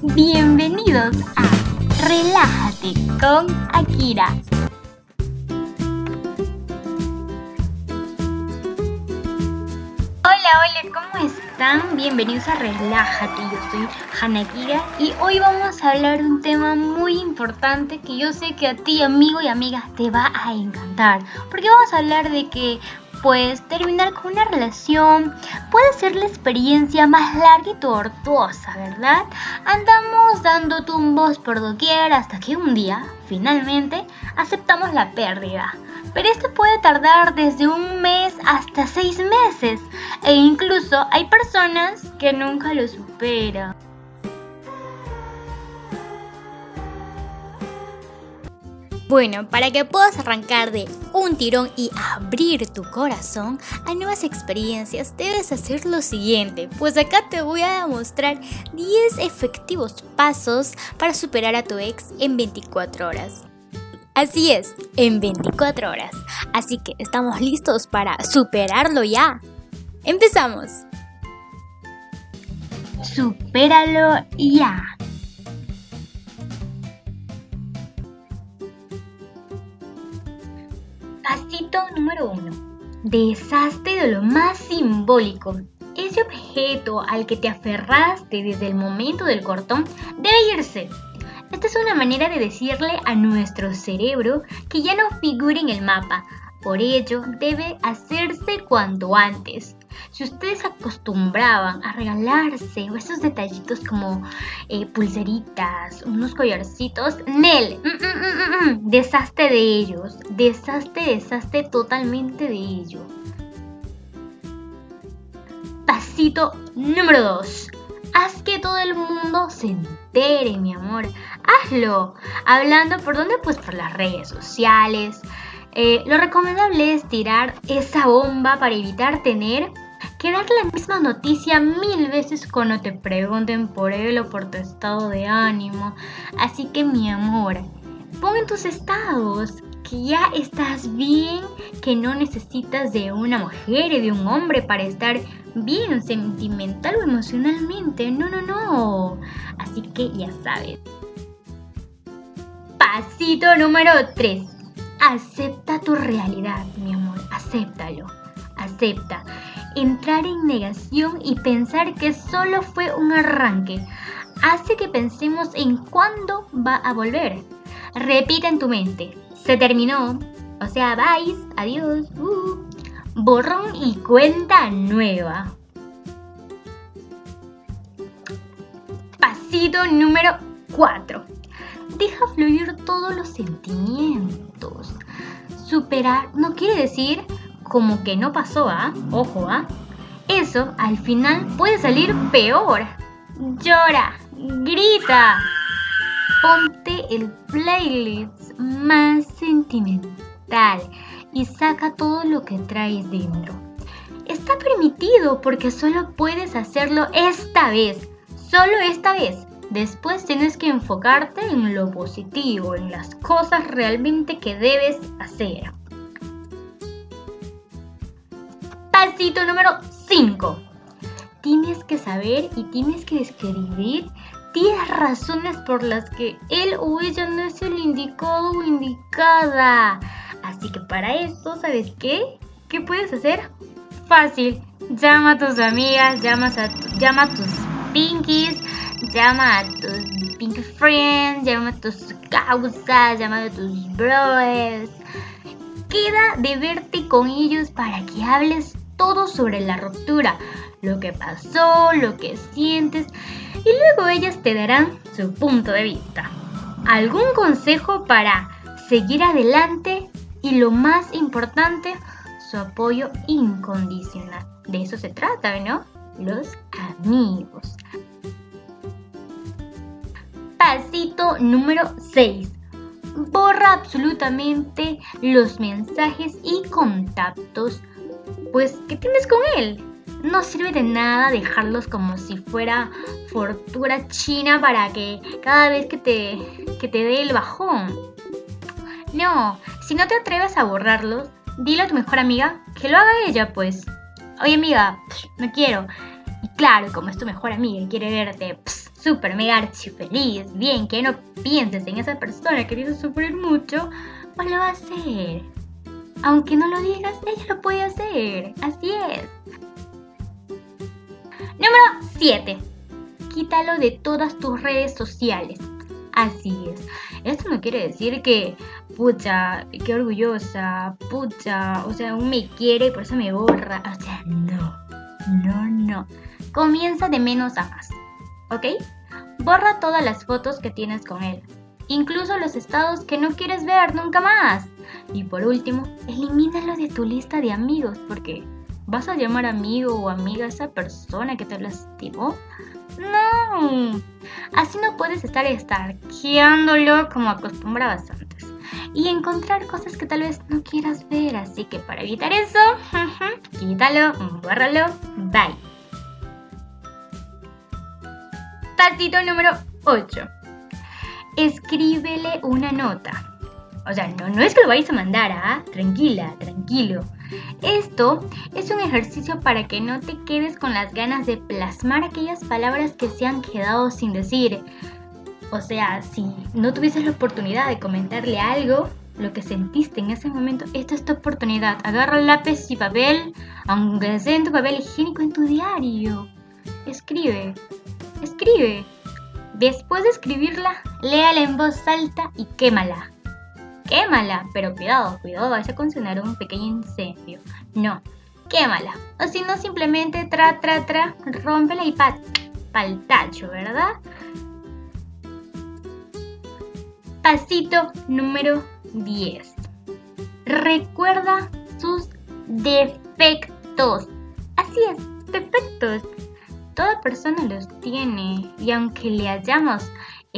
Bienvenidos a Relájate con Akira. Hola, hola, ¿cómo están? Bienvenidos a Relájate. Yo soy Hanakira y hoy vamos a hablar de un tema muy importante que yo sé que a ti, amigo y amiga, te va a encantar. Porque vamos a hablar de que pues terminar con una relación puede ser la experiencia más larga y tortuosa, ¿verdad? Andamos dando tumbos por doquier hasta que un día, finalmente, aceptamos la pérdida. Pero esto puede tardar desde un mes hasta seis meses e incluso hay personas que nunca lo superan. Bueno, para que puedas arrancar de un tirón y abrir tu corazón a nuevas experiencias, debes hacer lo siguiente, pues acá te voy a mostrar 10 efectivos pasos para superar a tu ex en 24 horas. Así es, en 24 horas. Así que estamos listos para superarlo ya. Empezamos. Supéralo ya. Número 1. Deshazte de lo más simbólico. Ese objeto al que te aferraste desde el momento del cortón debe irse. Esta es una manera de decirle a nuestro cerebro que ya no figure en el mapa. Por ello, debe hacerse cuanto antes. Si ustedes acostumbraban a regalarse esos detallitos como eh, pulseritas, unos collarcitos, Nel, mm, mm, mm, deshazte de ellos, deshazte, deshazte totalmente de ellos. Pasito número 2. Haz que todo el mundo se entere, mi amor. Hazlo. Hablando por dónde? Pues por las redes sociales. Eh, lo recomendable es tirar esa bomba para evitar tener que dar la misma noticia mil veces cuando te pregunten por él o por tu estado de ánimo. Así que mi amor, pon en tus estados que ya estás bien, que no necesitas de una mujer y de un hombre para estar bien sentimental o emocionalmente. No, no, no. Así que ya sabes. Pasito número 3. Acepta tu realidad, mi amor. Acéptalo. Acepta entrar en negación y pensar que solo fue un arranque hace que pensemos en cuándo va a volver. Repita en tu mente, se terminó, o sea, vais, adiós, uh, borrón y cuenta nueva. Pasito número 4. Deja fluir todos los sentimientos. Superar no quiere decir como que no pasó, ¿ah? Ojo, ¿ah? Eso al final puede salir peor. Llora, grita. Ponte el playlist más sentimental y saca todo lo que traes dentro. Está permitido porque solo puedes hacerlo esta vez, solo esta vez. Después tienes que enfocarte en lo positivo, en las cosas realmente que debes hacer. Pasito número 5. Tienes que saber y tienes que describir 10 razones por las que él o ella no es el indicado o indicada. Así que para eso, ¿sabes qué? ¿Qué puedes hacer? Fácil. Llama a tus amigas, llama a, llama a tus pinkies, llama a tus pinky friends, llama a tus causas, llama a tus bros. Queda de verte con ellos para que hables todo sobre la ruptura, lo que pasó, lo que sientes, y luego ellas te darán su punto de vista. ¿Algún consejo para seguir adelante? Y lo más importante, su apoyo incondicional. De eso se trata, ¿no? Los amigos. Pasito número 6. Borra absolutamente los mensajes y contactos pues, ¿qué tienes con él? No sirve de nada dejarlos como si fuera fortuna china para que cada vez que te, que te dé el bajón. No, si no te atreves a borrarlos, dile a tu mejor amiga que lo haga ella, pues. Oye amiga, no quiero. Y claro, como es tu mejor amiga y quiere verte súper mega archi feliz, bien, que no pienses en esa persona que te sufrir mucho, pues lo va a hacer. Aunque no lo digas, ella lo puede hacer. Así es. Número 7. Quítalo de todas tus redes sociales. Así es. Esto no quiere decir que, pucha, qué orgullosa, pucha, o sea, aún me quiere y por eso me borra. O sea, no, no, no. Comienza de menos a más, ¿ok? Borra todas las fotos que tienes con él, incluso los estados que no quieres ver nunca más. Y por último, elimínalo de tu lista de amigos, porque ¿vas a llamar amigo o amiga a esa persona que te lastimó? No, así no puedes estar estarqueándolo como acostumbrabas antes y encontrar cosas que tal vez no quieras ver. Así que para evitar eso, quítalo, bórralo, bye. Pasito número 8. Escríbele una nota. O sea, no, es que lo vayas a mandar, ¿ah? Tranquila, tranquilo. Esto es un ejercicio para que no te quedes con las ganas de plasmar aquellas palabras que se han quedado sin decir. O sea, si no tuvieses la oportunidad de comentarle algo, lo que sentiste en ese momento, esta es tu oportunidad. Agarra lápiz y papel, aunque sea en tu papel higiénico en tu diario. Escribe, escribe. Después de escribirla, léala en voz alta y quémala quémala, pero cuidado, cuidado, vaya a considerar un pequeño incendio. No, quémala. O si no, simplemente tra, tra, tra, rómpela y pa, pa'l tacho, ¿verdad? Pasito número 10. Recuerda sus defectos. Así es, defectos. Toda persona los tiene y aunque le hayamos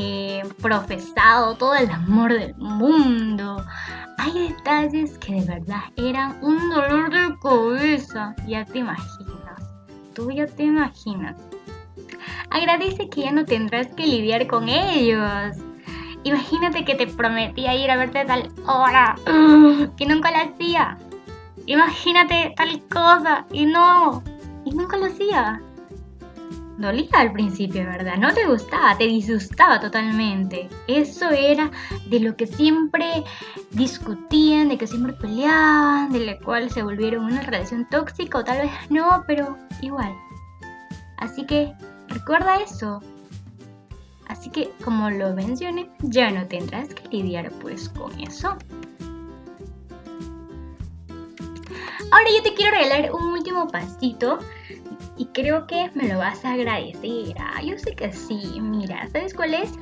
eh, profesado todo el amor del mundo. Hay detalles que de verdad eran un dolor de cabeza. Ya te imaginas. Tú ya te imaginas. Agradece que ya no tendrás que lidiar con ellos. Imagínate que te prometía ir a verte tal hora que nunca la hacía. Imagínate tal cosa y no, y nunca lo hacía dolía al principio, ¿verdad? No te gustaba, te disgustaba totalmente. Eso era de lo que siempre discutían, de que siempre peleaban, de la cual se volvieron una relación tóxica o tal vez no, pero igual. Así que recuerda eso. Así que como lo mencioné, ya no tendrás que lidiar pues con eso. Ahora yo te quiero regalar un último pasito y creo que me lo vas a agradecer. Ah, yo sé que sí. Mira, ¿sabes cuál es?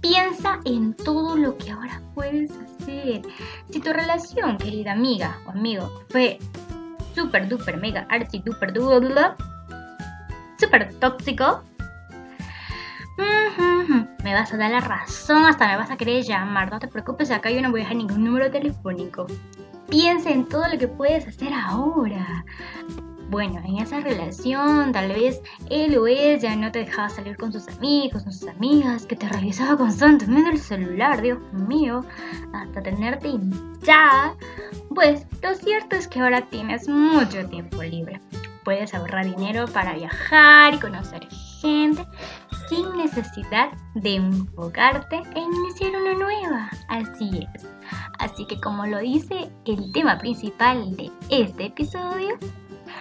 Piensa en todo lo que ahora puedes hacer. Si tu relación, querida amiga o amigo, fue super duper mega archi duper duper super tóxico, me vas a dar la razón, hasta me vas a querer llamar. No te preocupes, acá yo no voy a dejar ningún número telefónico. Piensa en todo lo que puedes hacer ahora bueno, en esa relación tal vez él o ella no te dejaba salir con sus amigos, con sus amigas, que te revisaba constantemente el celular, Dios mío, hasta tenerte hinchada. Pues lo cierto es que ahora tienes mucho tiempo libre. Puedes ahorrar dinero para viajar y conocer gente sin necesidad de enfocarte en iniciar una nueva. Así es. Así que como lo dice el tema principal de este episodio,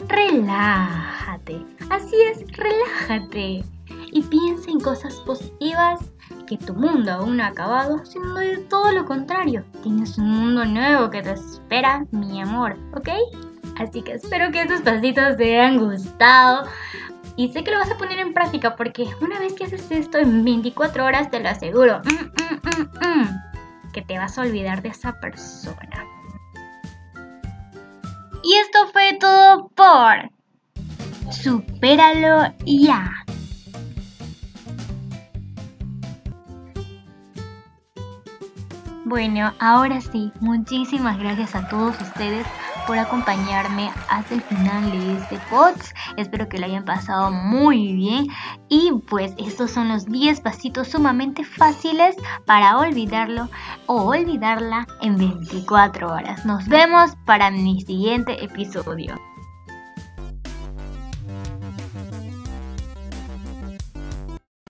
relájate. Así es, relájate. Y piensa en cosas positivas que tu mundo aún no ha acabado, sino de todo lo contrario. Tienes un mundo nuevo que te espera, mi amor, ¿ok? Así que espero que estos pasitos te hayan gustado. Y sé que lo vas a poner en práctica porque una vez que haces esto en 24 horas te lo aseguro mm, mm, mm, que te vas a olvidar de esa persona. Y esto Supéralo ya. Bueno, ahora sí, muchísimas gracias a todos ustedes por acompañarme hasta el final de este podcast. Espero que lo hayan pasado muy bien. Y pues estos son los 10 pasitos sumamente fáciles para olvidarlo o olvidarla en 24 horas. Nos vemos para mi siguiente episodio.